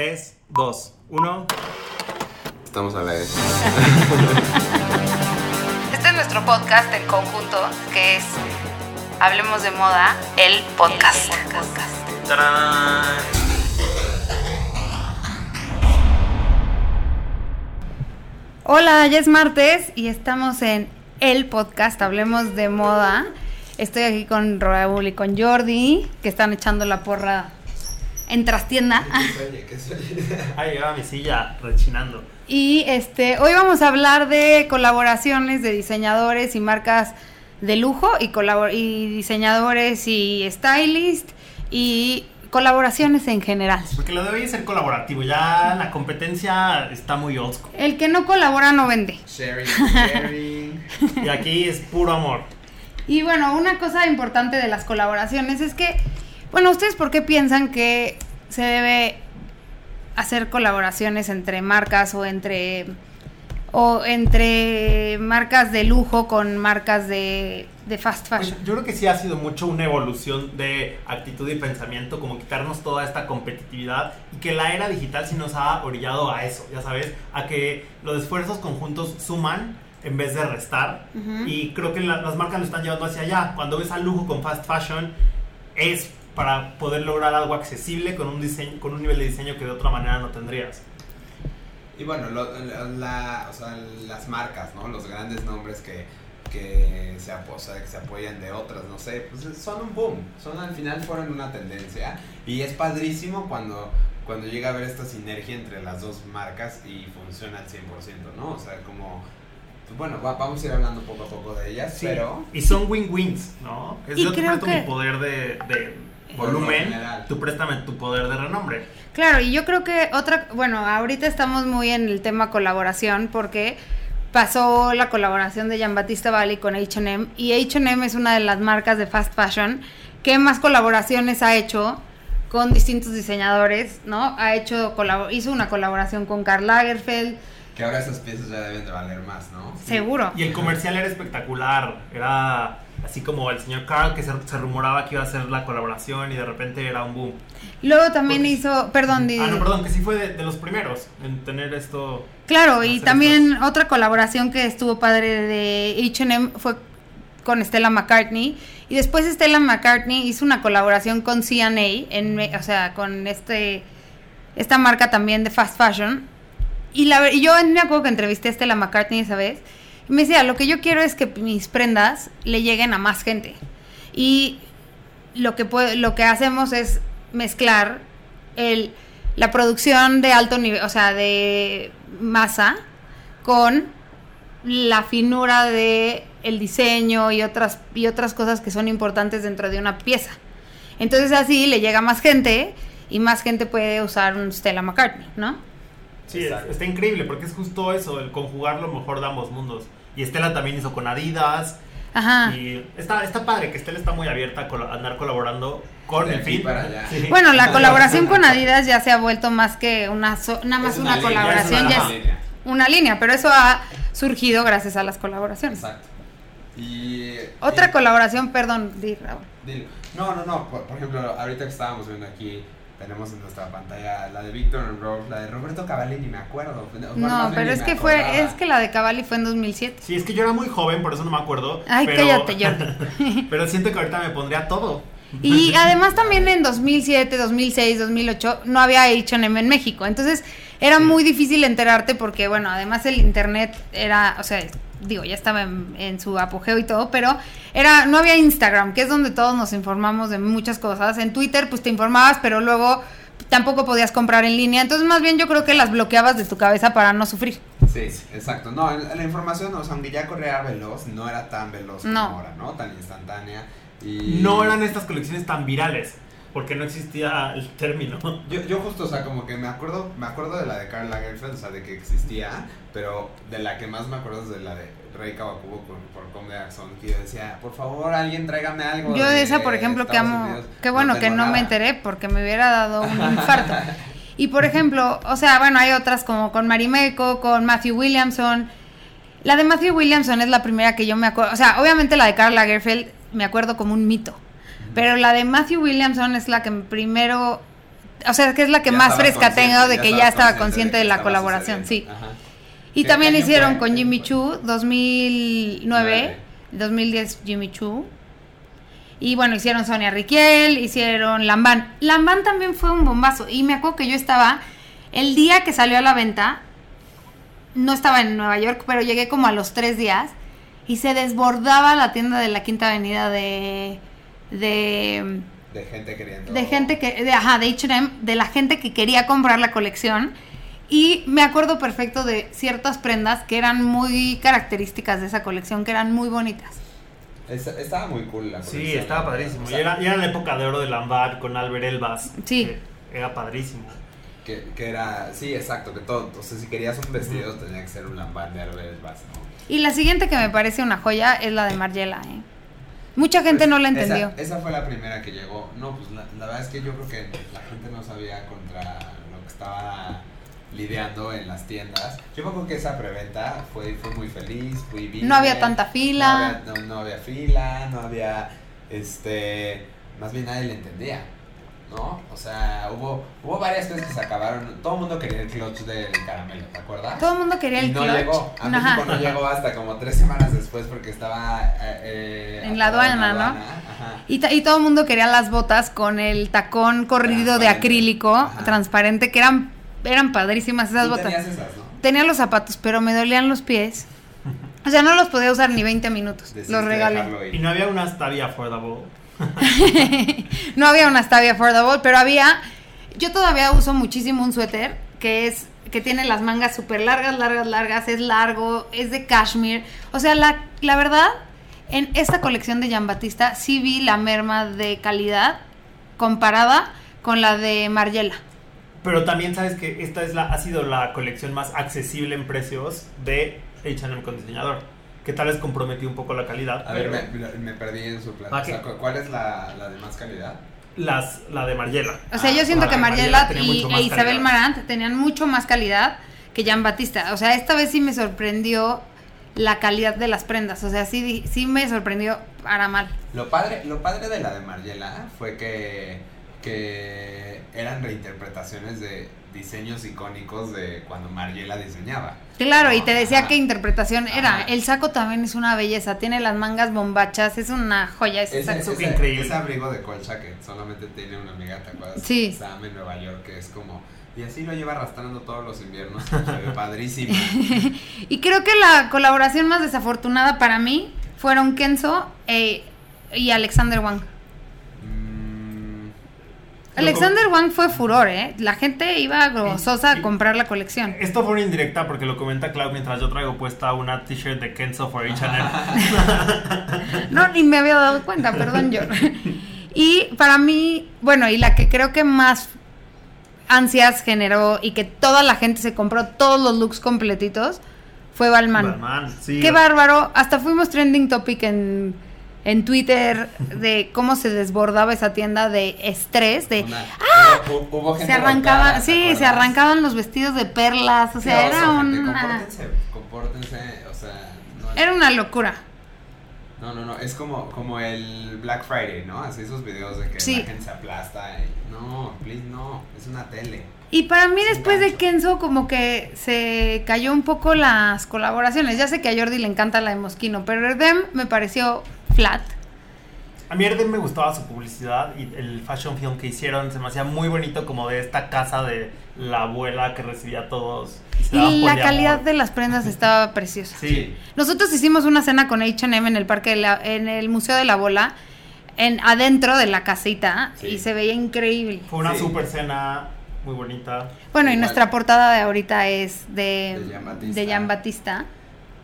3, 2, 1. Estamos a la vez. Este es nuestro podcast en conjunto, que es Hablemos de Moda, el podcast. ¡Tarán! Hola, ya es martes y estamos en el podcast Hablemos de Moda. Estoy aquí con Raúl y con Jordi, que están echando la porra en trastienda. Ahí llegaba mi silla rechinando. Y este, hoy vamos a hablar de colaboraciones de diseñadores y marcas de lujo y, colabor- y diseñadores y stylist y colaboraciones en general. Porque lo de hoy es ser colaborativo. Ya la competencia está muy old school. El que no colabora no vende. Sharing, sharing. Y aquí es puro amor. Y bueno, una cosa importante de las colaboraciones es que, bueno, ¿ustedes por qué piensan que se debe hacer colaboraciones entre marcas o entre o entre marcas de lujo con marcas de, de fast Pues, fashion? yo creo que sí ha sido mucho una evolución de actitud y pensamiento, como quitarnos toda esta competitividad y que la era digital sí nos ha orillado a eso, ya sabes, a que los esfuerzos conjuntos suman en vez de restar Ujú. y creo que la- las marcas lo están llevando hacia allá. Cuando ves al lujo con fast fashion es para poder lograr algo accesible con un diseño, con un nivel de diseño que de otra manera no tendrías. Y bueno, lo- la- o sea, las marcas, ¿no? Los grandes nombres que, que, se, o sea, que se apoyan de otras, no sé, pues son un boom. Son al final fueron una tendencia. Y es padrísimo cuando, cuando llega a haber esta sinergia entre las dos marcas y funciona al 100%, ¿no? O sea, como... bueno, va- vamos a ir hablando poco a poco de ellas, Sí, pero... Y son win-wins, ¿no? Es Y yo te creo que- mi poder de, de volumen, lo general. tú préstame tu poder de renombre. Claro, y yo creo que otra, bueno, ahorita estamos muy en el tema colaboración porque pasó la colaboración de Jean-Baptiste Valli con H&M y H&M es una de las marcas de fast fashion que más colaboraciones ha hecho con distintos diseñadores, ¿no? Ha hecho hizo una colaboración con Karl Lagerfeld, Que ahora esas piezas ya deben de valer más, ¿no? seguro. Y el comercial era espectacular. Era así como el señor Carl que se, se rumoraba que iba a hacer la colaboración y de repente era un boom. Luego también Porque- hizo, perdón, di- Ah, no, perdón, que sí fue de, de los primeros en tener esto. Claro, y también otra colaboración que estuvo padre de H&M fue con Stella McCartney y después Stella McCartney hizo una colaboración con C&A, en, o sea, con este esta marca también de fast fashion. Y la y yo me acuerdo que entrevisté a Stella McCartney esa vez me decía, lo que yo quiero es que mis prendas le lleguen a más gente. Y lo que lo que hacemos es mezclar el la producción de alto nivel, o sea, de masa con la finura de el diseño y otras y otras cosas que son importantes dentro de una pieza. Entonces así le llega más gente y más gente puede usar un Stella McCartney, ¿no? Sí, está increíble porque es justo eso, el conjugar lo mejor de ambos mundos. Y Estela también hizo con Adidas. Ajá. Y está, está padre que Estela está muy abierta a andar colaborando con De el fin. para allá. Sí. Bueno, la colaboración con Adidas ya se ha vuelto más que una so- nada más Es una, línea, colaboración, es ya una es línea. una línea, pero eso ha surgido gracias a las colaboraciones. Exacto. Y... Otra y- colaboración, perdón, di Raúl. Dilo. No, no, no. Por, por ejemplo, ahorita que estábamos viendo aquí, tenemos en nuestra pantalla la de Victor and Rose, la de Roberto Cavalli, ni me acuerdo. Bueno, No, pero es que fue, es que la de Cavalli fue en 2007. Sí, es que yo era muy joven, por eso no me acuerdo. Ay, pero, cállate, Jordi. pero siento que ahorita me pondría todo. Y además también en 2007, 2006, 2008 no había H&M en México. Entonces era Sí. muy difícil enterarte porque, bueno, además el internet era, o sea, digo, ya estaba en, en su apogeo y todo, pero era no había Instagram, que es donde todos nos informamos de muchas cosas. En Twitter pues te informabas, pero luego tampoco podías comprar en línea. Entonces más bien yo creo que las bloqueabas de tu cabeza para no sufrir. Sí, exacto. No, la la información, o sea, aunque ya corría veloz, no era tan veloz como No. ahora, ¿no? Tan instantánea. Y... No eran estas colecciones tan virales, porque no existía el término. Yo, yo justo, o sea, como que me acuerdo, me acuerdo de la de Karl Lagerfeld, o sea, de que existía, pero de la que más me acuerdo es de la de Rey Kawakubo por, por Comme des Garçons, que yo decía, por favor, alguien tráigame algo Yo de esa, por ejemplo, que amo, Unidos". qué bueno que no me enteré porque me hubiera dado un infarto. Y por ejemplo, o sea, bueno, hay otras como con Marimeco, con Matthew Williamson. La de Matthew Williamson es la primera que yo me acuerdo, o sea, obviamente la de Karl Lagerfeld me acuerdo como un mito, pero la de Matthew Williamson es la que primero o sea, que es la que Ya más fresca tengo de que ya estaba consciente de la colaboración, sí. Ajá. Y ¿Qué también hicieron fue? con ¿Qué Jimmy? Choo 2009, Nueve. 2010 Jimmy Choo. Y bueno, hicieron Sonia Riquel, hicieron Lambán. Lambán también fue un bombazo. Y me acuerdo que yo estaba, el día que salió a la venta, no estaba en Nueva York, pero llegué como a los tres días y se desbordaba la tienda de la Quinta Avenida de... de De gente queriendo. de gente que, de, ajá, de H&M, de la gente que quería comprar la colección. Y me acuerdo perfecto de ciertas prendas que eran muy características de esa colección, que eran muy bonitas. Es- Estaba muy cool la Sí, colección, estaba la verdad. padrísimo. O y, sea, era, y era la época de oro de Lambert con Albert Elbas. Sí. que Era padrísimo. Que, que era, sí, exacto, que todo, o sea, si querías un vestido tenía que ser un lambán de Bass, ¿no? Y la siguiente que me parece una joya es la de Margiela. ¿eh? Mucha gente Pues, no la esa- entendió. Esa, fue la primera que llegó. No, pues la, la verdad es que yo creo que la gente no sabía contra lo que estaba lidiando en las tiendas. Yo me acuerdo que esa preventa fue, fue muy feliz, fui bien. No había tanta fila. No había, no- no había fila, no había, este, más bien nadie le entendía. ¿No? O sea, hubo, hubo varias cosas que se acabaron. Todo el mundo quería el clutch del caramelo, ¿te acuerdas? Todo el mundo quería y el no clutch. llegó. A Ajá. México no llegó hasta como tres semanas después porque estaba eh, eh, En la aduana, ¿no? Ajá. Y, y todo el mundo quería las botas con el tacón corrido de acrílico Ajá. transparente, que eran, eran padrísimas esas Tú botas. tenías esas, ¿no? Tenía los zapatos, pero me dolían los pies. O sea, no los podía usar ni 20 minutos. Decidiste los regalé. Y no había una Stavia affordable. No había una Stavia affordable, pero había. Yo todavía uso muchísimo un suéter que es que tiene las mangas súper largas, largas, largas, es largo, es de cashmere. O sea, la, la verdad, en esta colección de Jean Batista sí vi la merma de calidad comparada con la de Margiela. Pero también sabes que esta es la, ha sido la colección más accesible en precios de H&M con diseñador. Que tal vez comprometió un poco la calidad. A ver, me, me perdí en su plan. ¿Cuál es la, la de más calidad? las, la de Margiela. O sea, Ah, yo siento que tenía y, e Isabel calidad. Marant tenían mucho más calidad que Jean Batista. O sea, esta vez sí me sorprendió la calidad de las prendas. O sea, sí, sí me sorprendió para mal. Lo padre, lo padre de la de Margiela fue que, que eran reinterpretaciones de diseños icónicos de cuando Margiela diseñaba. Claro, y te decía ajá. qué interpretación era. El saco también es una belleza. Tiene las mangas bombachas. Es una joya ese Ese, saco. Ese- increíble. ese abrigo de colcha que solamente tiene una amiga, ¿te acuerdas? Sí. Sam en Nueva York, que es como... Y así lo lleva arrastrando todos los inviernos. Se ve padrísimo. Y creo que la colaboración más desafortunada para mí fueron Kenzo e- y Alexander Wang. Alexander Wang fue furor, ¿eh? La gente iba gozosa a comprar la colección. Esto fue una indirecta porque lo comenta Clau mientras yo traigo puesta una t-shirt de Kenzo for H&M. No, ni me había dado cuenta, perdón, yo. Y para mí, bueno, y la que creo que más ansias generó y que toda la gente se compró todos los looks completitos fue Balmain. Batman, sí. Qué bárbaro. Hasta fuimos trending topic en, en Twitter de cómo se desbordaba esa tienda de estrés, de una- hubo, hubo gente se ¿te sí, se arrancaban los vestidos de perlas, o sea, era oso, gente, una Compórtense, compórtense, o sea... No, era una locura. no, no, no, es como, como el Black Friday, ¿no? Así esos videos de que Sí. la gente se aplasta y... No, please, no, es una tele. Y para mí después de. Kenzo como que se cayó un poco las colaboraciones. Ya sé que a Jordi le encanta la de Mosquino, pero Erdem me pareció flat. A mí Erdem me gustaba su publicidad y el fashion film que hicieron se me hacía muy bonito como de esta casa de la abuela que recibía a todos. Y la calidad de las prendas estaba preciosa. Sí. Nosotros hicimos una cena con H&M en el parque de la- en el Museo de la Bola, en adentro de la casita Sí. y se veía increíble. Fue una Sí. super cena muy bonita. Bueno, y nuestra portada de ahorita es de De Jean Batista. de Jean Batista.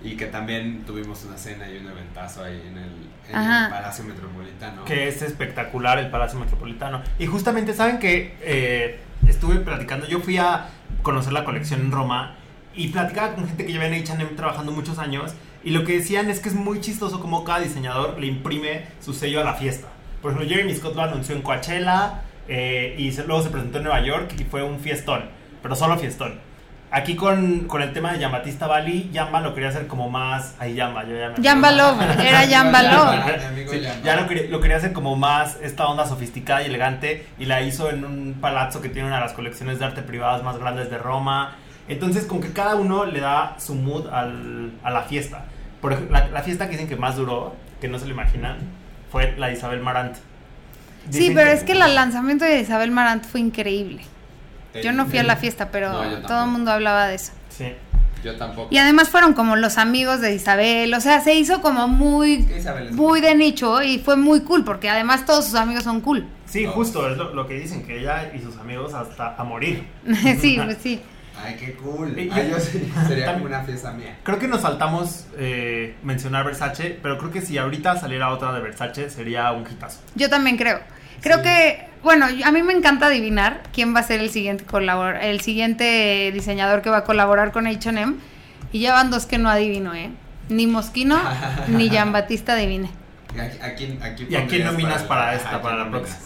Y que también tuvimos una cena y un eventazo ahí en el, en Ajá. el Palacio Metropolitano. que es espectacular el Palacio Metropolitano. Y justamente, ¿saben que eh, Estuve platicando, yo fui a conocer la colección en Roma y platicaba con gente que lleva en H&M trabajando muchos años y lo que decían es que es muy chistoso como cada diseñador le imprime su sello a la fiesta. Por ejemplo, Jeremy Scott lo anunció en Coachella eh, y luego se presentó en Nueva York y fue un fiestón, pero solo fiestón. Aquí con, con el tema de Yambatista Bali, Yamba lo quería hacer como más. Ahí Yamba, yo ya me. Yamba Love, era Yamba Love. Mi amigo Sí, Yamba. ya lo quería, lo quería hacer como más esta onda sofisticada y elegante y la hizo en un palazzo que tiene una de las colecciones de arte privadas más grandes de Roma. Entonces, con que cada uno le da su mood al- a la fiesta. Por ejemplo, la, la fiesta que dicen que más duró, que no se lo imaginan, fue la de Isabel Marant. Sí, pero es que el lanzamiento de Isabel Marant fue increíble. Yo no fui a la fiesta, pero No, todo el mundo hablaba de eso. Sí. Yo tampoco. Y además fueron como los amigos de Isabel, o sea, se hizo como muy, muy de nicho y fue muy cool, porque además todos sus amigos son cool. Sí, Todos. justo, es lo, lo que dicen, que ella y sus amigos hasta a morir. sí, pues sí. Ay, qué cool. Ay, yo. Sería como una fiesta mía. Creo que nos saltamos eh, mencionar Versace, pero creo que si ahorita saliera otra de Versace sería un hitazo. Yo también creo. Creo Sí. que, bueno, a mí me encanta adivinar quién va a ser el siguiente colabor el siguiente diseñador que va a colaborar con H&M. Y ya van dos que no adivino, ¿eh? Ni Mosquino ni Jean Batista adivine. ¿Y a, a quién, a quién ¿Y a quién nominas el- para esta, ¿a quién para la próxima?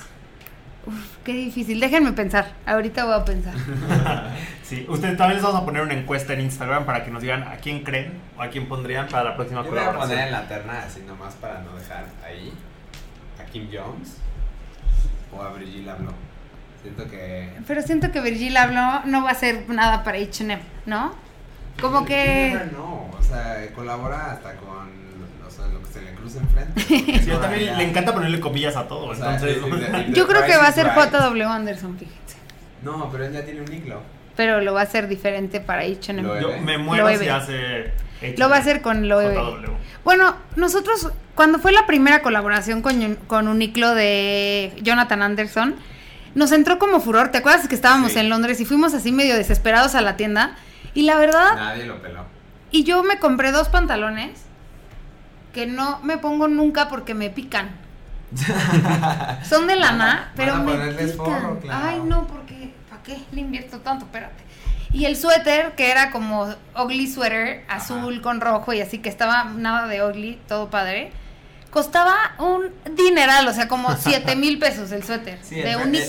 Qué difícil. Déjenme pensar. Ahorita voy a pensar. Sí, ustedes también les vamos a poner una encuesta en Instagram para que nos digan a quién creen o a quién pondrían para la próxima Yo voy a poner en colaboración. la terna así nomás para no dejar ahí a Kim Jones o a Brigitte Blanc. Siento que. Pero siento que Virgil habló, no va a ser nada para H&M, ¿no? Como que... No, o sea, colabora hasta con o sea, lo que se le cruce enfrente. Sí, yo también le encanta ponerle comillas a todo, O sea, entonces... Yo creo que va a ser right. JW Anderson, fíjense. No, pero él ya tiene un iclo. Pero lo va a hacer diferente para H&M. Yo me muero si hace... Lo va a hacer con. JW. Bueno, nosotros, cuando fue la primera colaboración con, con Uniqlo de Jonathan Anderson, nos entró como furor. ¿Te acuerdas que estábamos Sí. en Londres y fuimos así medio desesperados a la tienda? Y la verdad, Nadie lo peló. y yo me compré dos pantalones que no me pongo nunca porque me pican. Son de lana, Van a pero me ponerles pican. forro, claro. Ay, no, porque ¿para qué le invierto tanto? Espérate. Y el suéter, que era como ugly sweater, Ajá. azul con rojo y así, que estaba nada de ugly, todo padre, costaba un dineral, o sea, como 7 mil pesos el suéter, Sí, de el, un el, el,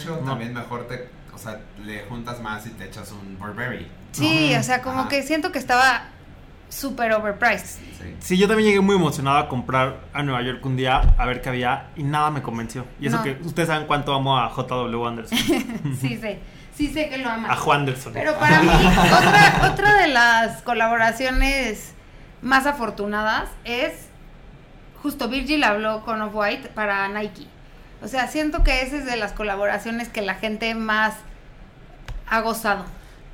Sí. coat No. también mejor te. O sea, le juntas más y te echas un Burberry. Sí, o sea, como Ajá. que siento que estaba súper overpriced. Sí. Sí, yo también llegué muy emocionado a comprar a Nueva York un día a ver qué había y nada me convenció. Y eso No. que ustedes saben cuánto amo a JW Anderson, Sí sé, sí sé que lo amas. a Juan Anderson. Pero para mí, otra, otra de las colaboraciones más afortunadas es justo Virgil habló con Off-White para Nike. O sea, siento que esa es de las colaboraciones que la gente más ha gozado.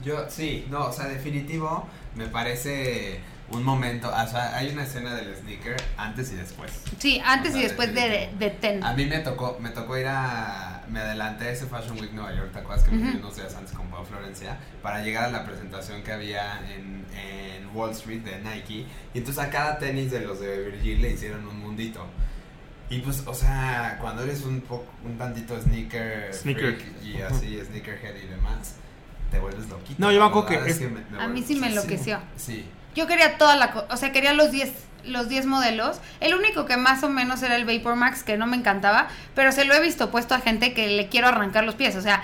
Yo, sí, no, o sea, definitivo, me parece un momento. O sea, hay una escena del sneaker antes y después. Sí, antes O sea, y después de, de Ten. A mí me tocó, me tocó ir a. Me adelanté a ese Fashion Week Nueva York, ¿te acuerdas que me fui unos días antes con Pau Florencia? Para llegar a la presentación que había en, en Wall Street de Nike. Y entonces a cada tenis de los de Virgil le hicieron un mundito. Y pues, o sea, cuando eres un poco, un tantito sneaker, Sneaker. freak y así, sneakerhead y demás, te vuelves loquito. No, yo me acuerdo que es- me- me A mí sí me enloqueció. Sí. Yo quería toda la, co- o sea, quería los 10 los 10 modelos. El único que más o menos era el Vapor Max que no me encantaba, pero se lo he visto puesto a gente que le quiero arrancar los pies, o sea,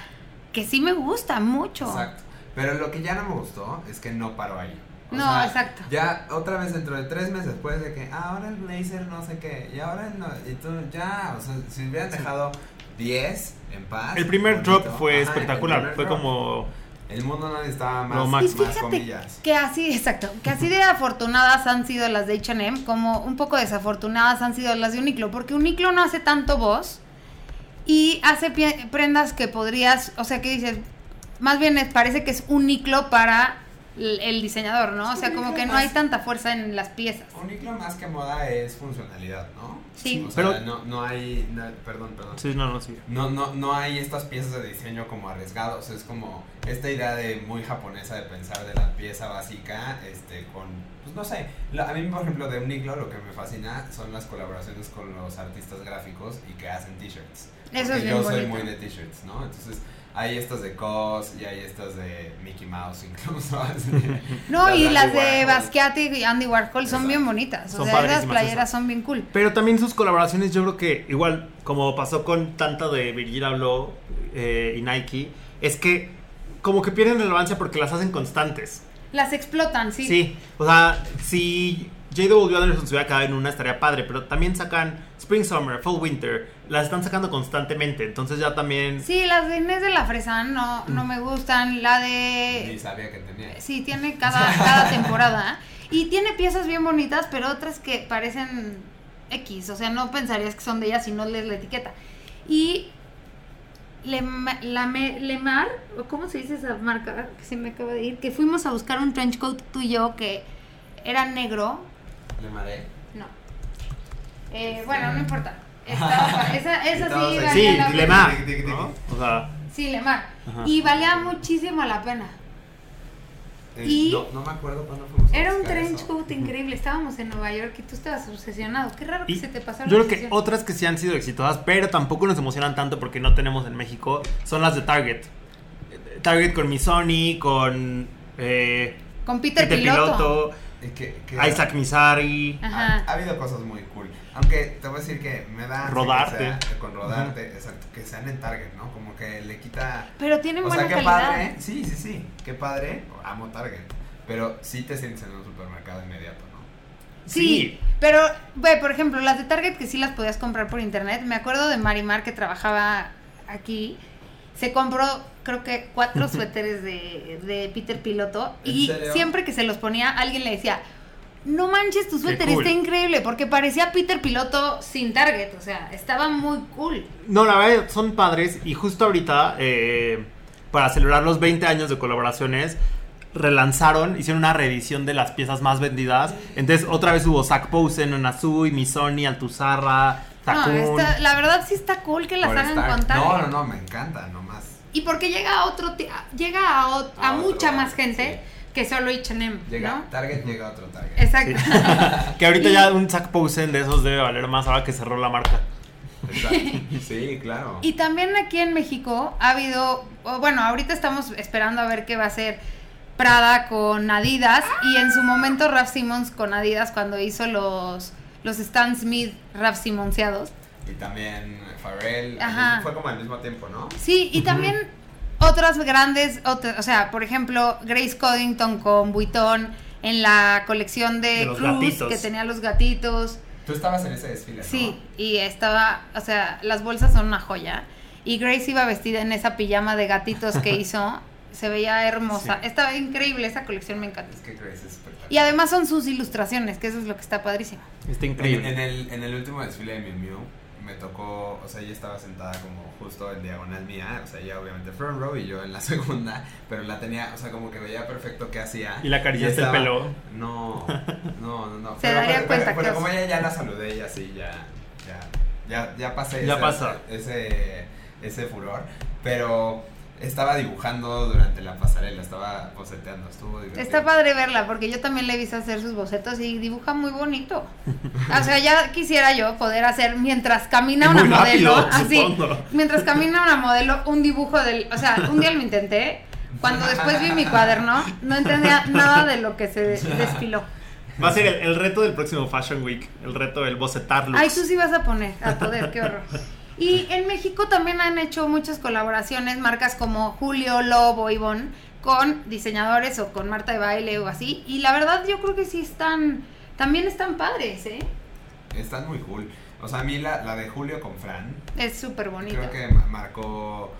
que sí me gusta mucho. Exacto. Pero lo que ya no me gustó es que no paró ahí. O No, sea, exacto. Ya otra vez dentro de tres meses después de que ah, ahora el blazer no sé qué, y ahora el no, y tú ya, o sea, si hubieran dejado 10 en paz. El primer bonito, drop fue ajá, espectacular, fue drop. como... El mundo no necesitaba más, Y máximo. más comillas. que así, exacto, que así de afortunadas han sido las de H&M, como un poco desafortunadas han sido las de Uniqlo, porque Uniqlo no hace tanto voz y hace prendas que podrías, o sea, que dices, más bien parece que es Uniqlo para el, diseñador, ¿no? O sea, como que no hay tanta fuerza en las piezas. Uniqlo más que moda es funcionalidad, ¿no? Sí. O sea, Pero- no, no hay, no- perdón, perdón. Sí, no, no, sí. No, no, no hay estas piezas de diseño como arriesgados, es como esta idea de muy japonesa de pensar de la pieza básica, este, con, pues no sé, a mí por ejemplo de Uniqlo lo que me fascina son las colaboraciones con los artistas gráficos y que hacen t-shirts. Eso es bien yo soy bonito. muy de t-shirts, ¿no? Entonces hay estas de COS y hay estas de Mickey Mouse incluso. así. No, y Andy las de Warhol. Basquiat y Andy Warhol son Exacto. bien bonitas. O Son sea, esas playeras esas. son bien cool. Pero también sus colaboraciones, yo creo que igual, como pasó con tanto de Virgil Abloh eh, y Nike, es que como que pierden relevancia porque las hacen constantes. Las explotan, sí. Sí, o sea, si J.W. Anderson se hubiera quedado en una estaría padre, pero también sacan Spring Summer, Fall Winter, las están sacando constantemente, entonces ya también... Sí, las de Inés de la Fresa no, no me gustan. La de... sabía que tenía. Sí, tiene cada, cada temporada. Y tiene piezas bien bonitas, pero otras que parecen X. O sea, no pensarías que son de ella si no lees la etiqueta. Y Lema- la Me- Lemar, ¿cómo se dice esa marca? Que se me acaba de ir. Que fuimos a buscar un trench coat tú y yo que era negro. Le maré. No. Eh, bueno, no importa. Estaba- esa sí valía Sí, la pena. Lemar. O sea, Sí, Lemar. Ajá. Y valía muchísimo la pena. Eh, Y- no, no me acuerdo cuándo fuimos a Era un trench eso. coat increíble. Estábamos en Nueva York y tú estabas obsesionado. Qué raro que y se te pasó yo creo que otras que sí han sido exitosas, pero tampoco nos emocionan tanto porque no tenemos en México, son las de Target. Target con Missoni, con eh, Con Peter, Piloto. Que- que- Isaac Mizari. Ha, habido cosas muy cool. Aunque te voy a decir que me da. Rodarte. sea- con rodarte, exacto. Que sean en Target, ¿no? Como que le quita. Pero tienen O buena sea, qué calidad. padre. Sí, sí, sí. Qué padre. Amo Target. Pero sí te sientes en un supermercado inmediato, ¿no? Sí, pero, ve, por ejemplo, las de Target que sí las podías comprar por internet. Me acuerdo de Marimar que trabajaba aquí. Se compró, creo que, cuatro suéteres de, de Peter Piloto. ¿En Y serio? siempre que se los ponía, alguien le decía. No manches, tu suéter cool. está increíble porque parecía Peter Piloto sin Target, o sea, estaba muy cool. No, la verdad son padres y justo ahorita, eh, para celebrar los 20 años de colaboraciones, relanzaron, hicieron una reedición de las piezas más vendidas. Entonces otra vez hubo Zach Posen, Onazui, Missoni, Altuzarra, No, Takun. está- la verdad sí está cool que las Por hagan estar-. No, no, no, me encanta, nomás. Y porque llega a otro, ti- llega a, a A otro, mucha más gente que solo H&M, Llega, ¿no? Target llega a otro Target. Exacto. que ahorita Y- ya un Zach Posen de esos debe valer más ahora que cerró la marca. Exacto. Sí, claro. Y también aquí en México ha habido, bueno, ahorita estamos esperando a ver qué va a hacer Prada con Adidas y en su momento Raf Simons con Adidas cuando hizo los los Stan Smith Raf Simonseados. Y también Pharrell. Ajá. Fue como al mismo tiempo, ¿no? Sí, y también otras grandes, otras, o sea, por ejemplo, Grace Coddington con Vuitton en la colección de, Cruz gatitos. que tenía los gatitos. Tú estabas en ese desfile, ¿no? Sí, y estaba, o sea, las bolsas son una joya. Y Grace iba vestida en esa pijama de gatitos que hizo. Se veía hermosa. Sí. Estaba increíble, esa colección me encanta. Es que Grace es. Y además son sus ilustraciones, que eso es lo que está padrísimo. Está En, increíble. en el, en el último desfile de Miu Miu me tocó, o sea, ella estaba sentada como justo en diagonal mía, o sea, ella obviamente front row y yo en la segunda, pero la tenía, o sea, como que veía perfecto qué hacía. Y la acariciaste el pelo. No, no, no, no. Se daría cuenta pero que como ella ya la saludé y así, ya, ya, ya, ya pasé Ya ese, pasa. ese, ese furor, pero estaba dibujando durante la pasarela, estaba boceteando, estuvo divertido. Está padre verla, porque yo también le he visto hacer sus bocetos y dibuja muy bonito. O sea, ya quisiera yo poder hacer mientras camina una muy modelo, rápido, así, supongo. mientras camina una modelo, un dibujo del, o sea, un día lo intenté, cuando después vi mi cuaderno, no entendía nada de lo que se desfiló. Va a ser el, el reto del próximo Fashion Week. El reto del bocetar looks. Ay, tú sí vas a poner, a poder, qué horror. Y en México también han hecho muchas colaboraciones, marcas como Julio, Lobo, Ivonne, con diseñadores o con Marta de Baile o así. Y la verdad yo creo que sí están, también están padres, ¿eh? Están muy cool. O sea, a mí la, la de Julio con Fran, Es súper bonito. creo que ma- marcó,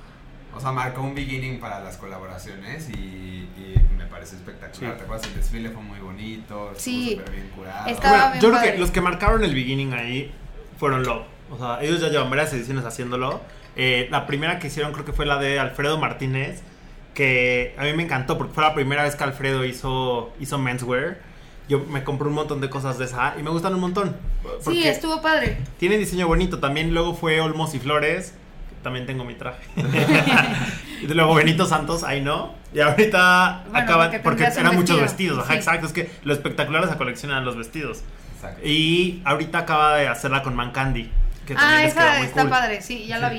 o sea, marcó un beginning para las colaboraciones y, y me parece espectacular. Sí. ¿Te acuerdas? El desfile fue muy bonito, estuvo Sí. súper bien curado. Estaba Bueno, bien yo creo que los que marcaron el beginning ahí fueron Love. O sea, ellos ya llevan varias ediciones haciéndolo. Eh, la primera que hicieron creo que fue la de Alfredo Martínez, que a mí me encantó porque fue la primera vez que Alfredo hizo, hizo menswear. Yo me compré un montón de cosas de esa y me gustan un montón. Sí, estuvo padre. Tiene diseño bonito. También luego fue Olmos y Flores. que También tengo mi traje. y luego Benito Santos, ahí no. Y ahorita Bueno, acaban. porque eran muchos vestido, vestidos. Ajá, sí. exacto. Es que lo espectacular de esa colección eran los vestidos. Exacto. Y ahorita acaba de hacerla con Mancandy. Que Ah, esa muy está cool. padre, sí, ya la Sí.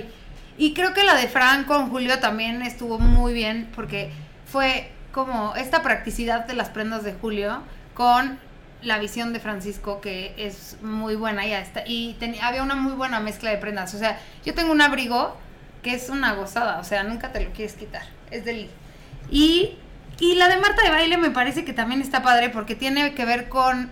vi. Y creo que la de Fran con Julio también estuvo muy bien porque fue como esta practicidad de las prendas de Julio con la visión de Francisco que es muy buena ya está y tenía había una muy buena mezcla de prendas, o sea, yo tengo un abrigo que es una gozada, o sea, nunca te lo quieres quitar, es del Y, y la de Marta de Baile me parece que también está padre porque tiene que ver con...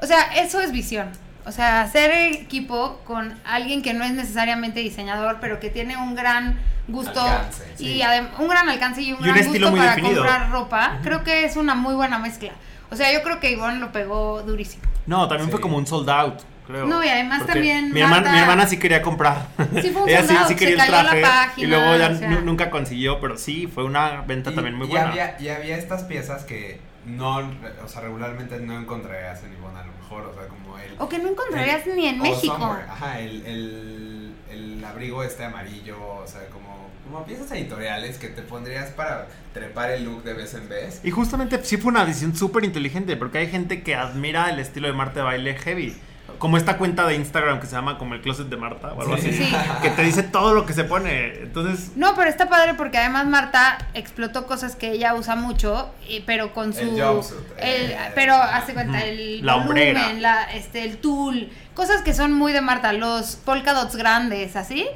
O sea, eso es visión. O sea, hacer equipo con alguien que no es necesariamente diseñador, pero que tiene un gran gusto Alcance, y sí. un gran alcance y un Y un gran estilo gusto muy para definido. comprar ropa, creo que es una muy buena mezcla. O sea, yo creo que Ivonne lo pegó durísimo. No, también fue como un sold out, creo. No, y además Porque también Mi hermana, mi hermana sí quería comprar. Sí, fue un Ella sold sí, out, sí se quería el cayó la traje. página, y luego ya o sea. nu- nunca consiguió, pero sí, fue una venta Y- también muy y buena. Había, y había estas piezas que no, o sea, regularmente no encontrarías en Ivonne a lo mejor, o sea, como el... O que no encontrarías el- ni en México. Somewhere, Ajá, el, el, el abrigo este amarillo, o sea, como, como piezas editoriales que te pondrías para trepar el look de vez en vez. Y justamente sí fue una decisión súper inteligente, porque hay gente que admira el estilo de Marta de baile heavy. Como esta cuenta de Instagram que se llama como el closet de Marta o algo Sí. así. Sí. Que te dice todo lo que se pone. Entonces, No, pero está padre porque además Marta explotó cosas que ella usa mucho, y- pero con su El jumpsuit, el- eh, pero hace cuenta el La volumen, hombrera. la este el tul, cosas que son muy de Marta, los polka dots grandes, así,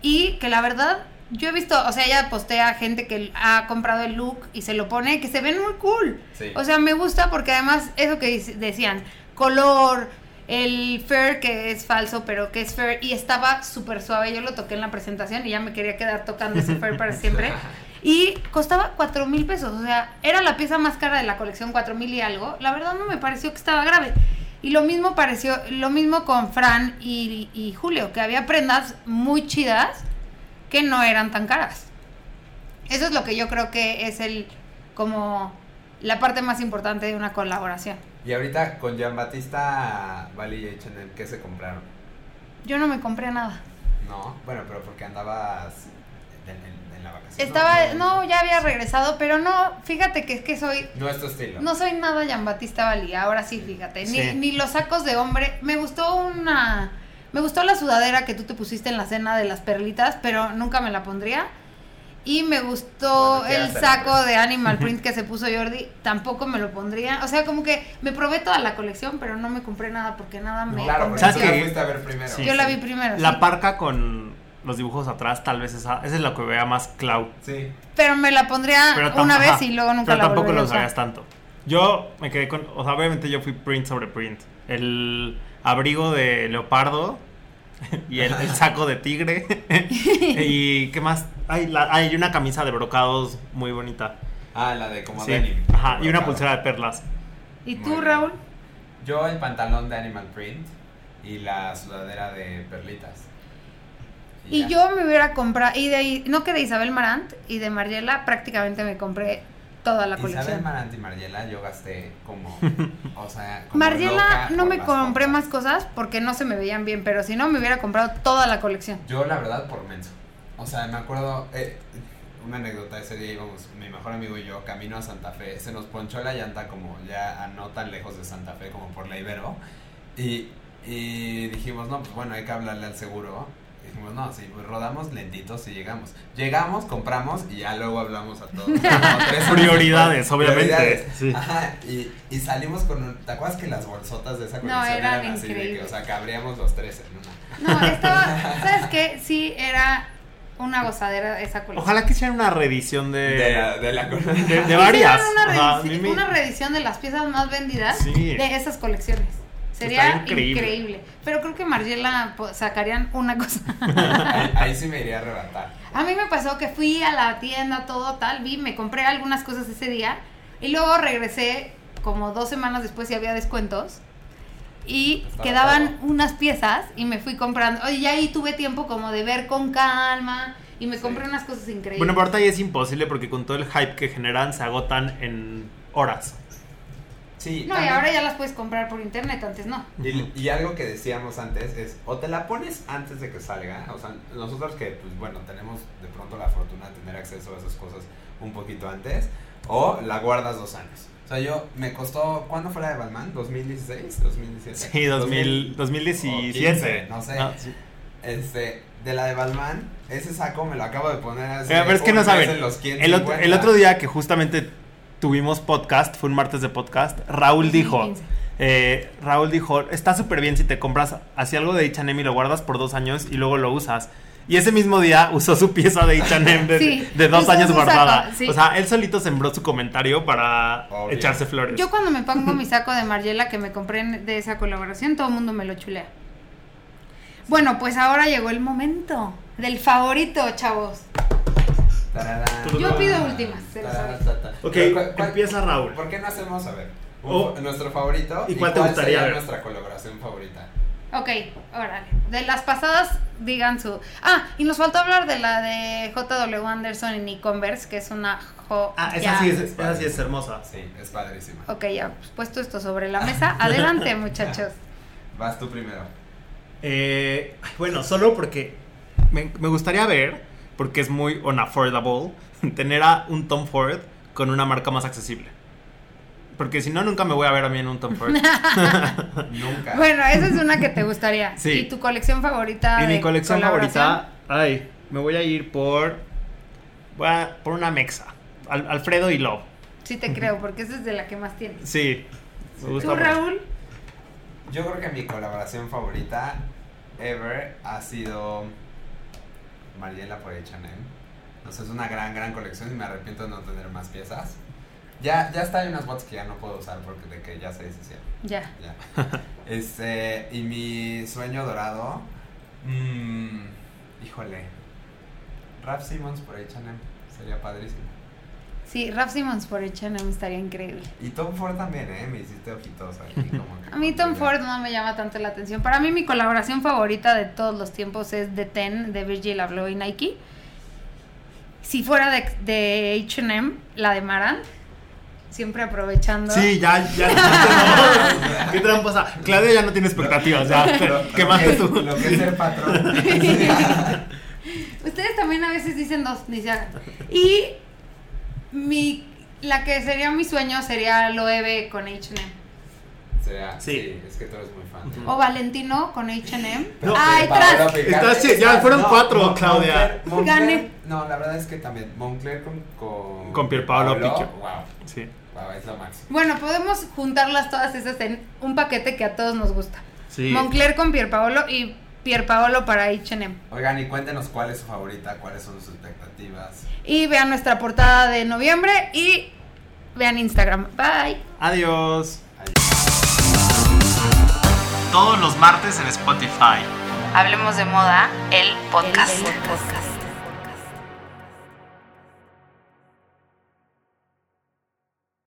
y que la verdad yo he visto, o sea, ella postea gente que ha comprado el look y se lo pone que se ven muy cool. Sí. O sea, me gusta porque además eso que decían, color, el fair que es falso, pero que es fair y estaba súper suave. Yo lo toqué en la presentación y ya me quería quedar tocando ese fair para siempre. Y costaba cuatro mil pesos, o sea, era la pieza más cara de la colección, cuatro mil y algo. La verdad no me pareció que estaba grave. Y lo mismo pareció, lo mismo con Fran y, y Julio, que había prendas muy chidas que no eran tan caras. Eso es lo que yo creo que es el como la parte más importante de una colaboración. Y ahorita con Giambattista, Bali y H&M, ¿qué se compraron? Yo no me compré nada. No, bueno, pero porque andabas en, en- en la vacación. Estaba, no, ya había regresado, pero no, fíjate que es que soy, No es tu estilo. no soy nada Giambattista Valí, ahora sí, fíjate, ni, ni los sacos de hombre, me gustó una, me gustó la sudadera que tú te pusiste en la cena de las perlitas, pero nunca me la pondría. Y me gustó Bueno, ¿qué el saco de Animal Print que se puso Jordi, tampoco me lo pondría. O sea, como que me probé toda la colección, pero no me compré nada porque nada me Claro, porque ¿Sabes la fuiste a ver primero. Sí. Yo la vi primero. la sí. parca con los dibujos atrás, tal vez esa, esa es lo que vea más Clau. Sí. Pero me la pondría una vez y luego nunca Pero la tampoco lo sabías tanto. Yo me quedé con. O sea, obviamente yo fui print sobre print. El abrigo de leopardo y el, el saco de tigre. y qué más. Hay, la- hay una camisa de brocados muy bonita. Ah, la de como Sí. denim. Ajá, y una pulsera de perlas. ¿Y Muy tú, bien. Raúl? Yo el pantalón de Animal Print y la sudadera de perlitas. Y yo me hubiera comprado, y de ahí, no que de Isabel Marant y de Mariela, prácticamente me compré toda la Isabel colección. Marant y Mariela yo gasté como, o sea, como Mariela loca no me compré más cosas porque no se me veían bien, pero si no me hubiera comprado toda la colección. Yo la verdad por menso. O sea, me acuerdo eh, una anécdota ese día íbamos mi mejor amigo y yo camino a Santa Fe, se nos ponchó la llanta como ya a no tan lejos de Santa Fe como por la Ibero y, y dijimos, no, pues bueno, hay que hablarle al seguro. Dijimos, no, sí, pues rodamos lentitos y llegamos. Llegamos, compramos y ya luego hablamos a todos. Prioridades, obviamente, Prioridades. sí. Ajá, y, y salimos con un, ¿te acuerdas que las bolsotas de esa No, colección eran eran, así de que, increíbles. o sea, cabríamos los tres en una? No, estaba, ¿sabes qué? Sí, era una gozadera esa colección. Ojalá que hicieran una reedición de. De la, de la de, de Hicieron varias. Una, una reedición de las piezas más vendidas Sí. de esas colecciones. Sería increíble. increíble. Pero creo que Margiela po- sacarían una cosa. ahí, ahí sí me iría a arrebatar. A mí me pasó que fui a la tienda, todo tal, vi, me compré algunas cosas ese día y luego regresé como dos semanas después y había descuentos y Estaba quedaban unas piezas y me fui comprando. Oye, y ahí tuve tiempo como de ver con calma y me Sí. compré unas cosas increíbles. Bueno, pero ahorita ya es imposible porque con todo el hype que generan se agotan en horas. Sí. no, y ahora ya las puedes comprar por internet, antes no. Y, y algo que decíamos antes es, o te la pones antes de que salga, o sea, nosotros que, pues bueno, tenemos de pronto la fortuna de tener acceso a esas cosas un poquito antes, o la guardas dos años. O sea, yo me costó, ¿cuándo fue la de Balmain? ¿2016? ¿2017? Sí, 2000, 2017. o 15, no sé. Ah, sí. Este, de la de Balmain, ese saco me lo acabo de poner así. Eh, pero es que no saben. El otro, 150. el otro día que justamente tuvimos podcast, fue un martes de podcast, Raúl dijo, 2015. eh, Raúl dijo, está súper bien si te compras así algo de H&M y lo guardas por dos años y luego lo usas. Y ese mismo día usó su pieza de H&M de, Sí, de dos años guardada. saco, sí. O sea, él solito sembró su comentario para Obvio. echarse flores. Yo cuando me pongo mi saco de Margiela que me compré de esa colaboración, todo el mundo me lo chulea. Bueno, pues ahora llegó el momento del favorito, chavos. Tararán. Yo pido últimas, se Tararán, sabe. ta, ta. Ok, Pero, ¿cuál- cuál- empieza Raúl. ¿Por qué no hacemos, a ver, un Oh. nuestro favorito? ¿Y cuál te gustaría sería ver? nuestra colaboración favorita? Ok, órale. De las pasadas, digan su. Ah, y nos faltó hablar de la de JW Anderson y Nick Converse, que es una. Jo... Ah, esa sí, es, esa sí es hermosa. Sí, es padrísima. Ok, ya pues, puesto esto sobre la mesa. Adelante, muchachos. Vas tú primero. Eh, bueno, solo porque me, me gustaría ver, porque es muy unaffordable, tener a un Tom Ford con una marca más accesible. Porque si no, nunca me voy a ver a mí en un Tom Ford. Nunca. Bueno, esa es una que te gustaría. Sí. ¿Y tu colección favorita? y mi colección favorita, ay, me voy a ir por, voy a- por una mexa. Al- Alfredo y Love. Sí, te creo, porque esa es de la que más tienes. Sí, me gusta ¿Tú, mucho. Raúl? Yo creo que mi colaboración favorita ever ha sido Mariela por H&M. O sea, es una gran, gran colección y me arrepiento de no tener más piezas. Ya, ya está, hay unas bots que ya no puedo usar porque de que ya se deshicieron. Ya. Ya. Este, y mi sueño dorado, mmm, híjole, Rap Simmons por H&M, sería padrísimo. Sí, Raf Simmons por H&M estaría increíble. Y Tom Ford también, ¿eh? Me hiciste ojitos aquí. Como que A mí Tom Ford no me llama tanto la atención. Para mí mi colaboración favorita de todos los tiempos es The Ten de Virgil Abloh y Nike. Si fuera de, de H&M, la de Maran, siempre aprovechando. Sí, ya, ya. Qué tramposa. Claudia ya no tiene expectativas, ya. Lo- ¿Qué más que- tú? Lo que es ser patrón. Ustedes también a veces dicen dos, ni se hagan. Y mi, la que sería mi sueño sería Loewe con H&M. Sería, Sí. sí. es que tú eres muy fan. O Valentino con H&M. No, ¡Ay, tras! Sí, ya fueron no, cuatro, Claudia. Moncler- Moncler- Gané. No, la verdad es que también Moncler con con, Con Pierpaolo Picchio. Wow, Sí. wow, es lo máximo. Bueno, podemos juntarlas todas esas en un paquete que a todos nos gusta. Sí. Moncler con Pierpaolo y Pierpaolo para H&M. Oigan, y cuéntenos cuál es su favorita, cuáles son sus expectativas. Y vean nuestra portada de noviembre y vean Instagram. Bye. Adiós. Todos los martes en Spotify. Hablemos de moda, el podcast. El- el podcast.